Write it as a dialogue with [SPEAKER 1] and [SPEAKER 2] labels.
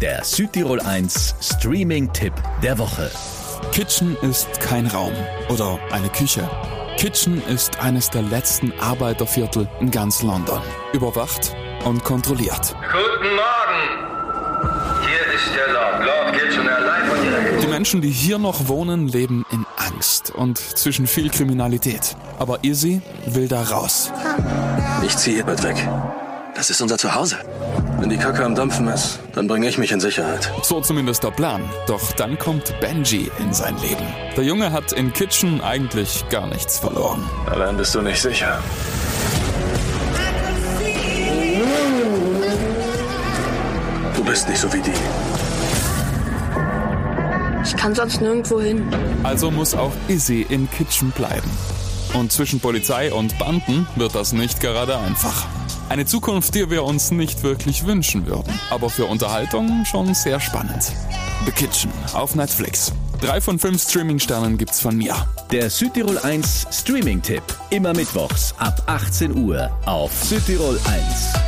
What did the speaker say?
[SPEAKER 1] Der Südtirol 1 Streaming-Tipp der Woche.
[SPEAKER 2] Kitchen ist kein Raum oder eine Küche. Kitchen ist eines der letzten Arbeiterviertel in ganz London. Überwacht und kontrolliert.
[SPEAKER 3] Guten Morgen. Hier ist der Lord. Lord Kitchen, allein von direkt.
[SPEAKER 2] Die Menschen, die hier noch wohnen, leben in Angst und zwischen viel Kriminalität. Aber Izzy will da raus.
[SPEAKER 4] Ich ziehe hier bald weg. Das ist unser Zuhause. Wenn die Kacke am Dampfen ist, dann bringe ich mich in Sicherheit.
[SPEAKER 2] So zumindest der Plan. Doch dann kommt Benji in sein Leben. Der Junge hat in Kitchen eigentlich gar nichts verloren.
[SPEAKER 4] Allein bist du nicht sicher. Du bist nicht so wie die.
[SPEAKER 5] Ich kann sonst nirgendwo hin.
[SPEAKER 2] Also muss auch Izzy in Kitchen bleiben. Und zwischen Polizei und Banden wird das nicht gerade einfach. Eine Zukunft, die wir uns nicht wirklich wünschen würden. Aber für Unterhaltung schon sehr spannend. The Kitchen auf Netflix. Drei von fünf Streaming-Sternen gibt's von mir.
[SPEAKER 1] Der Südtirol 1 Streaming-Tipp. Immer mittwochs ab 18 Uhr auf Südtirol 1.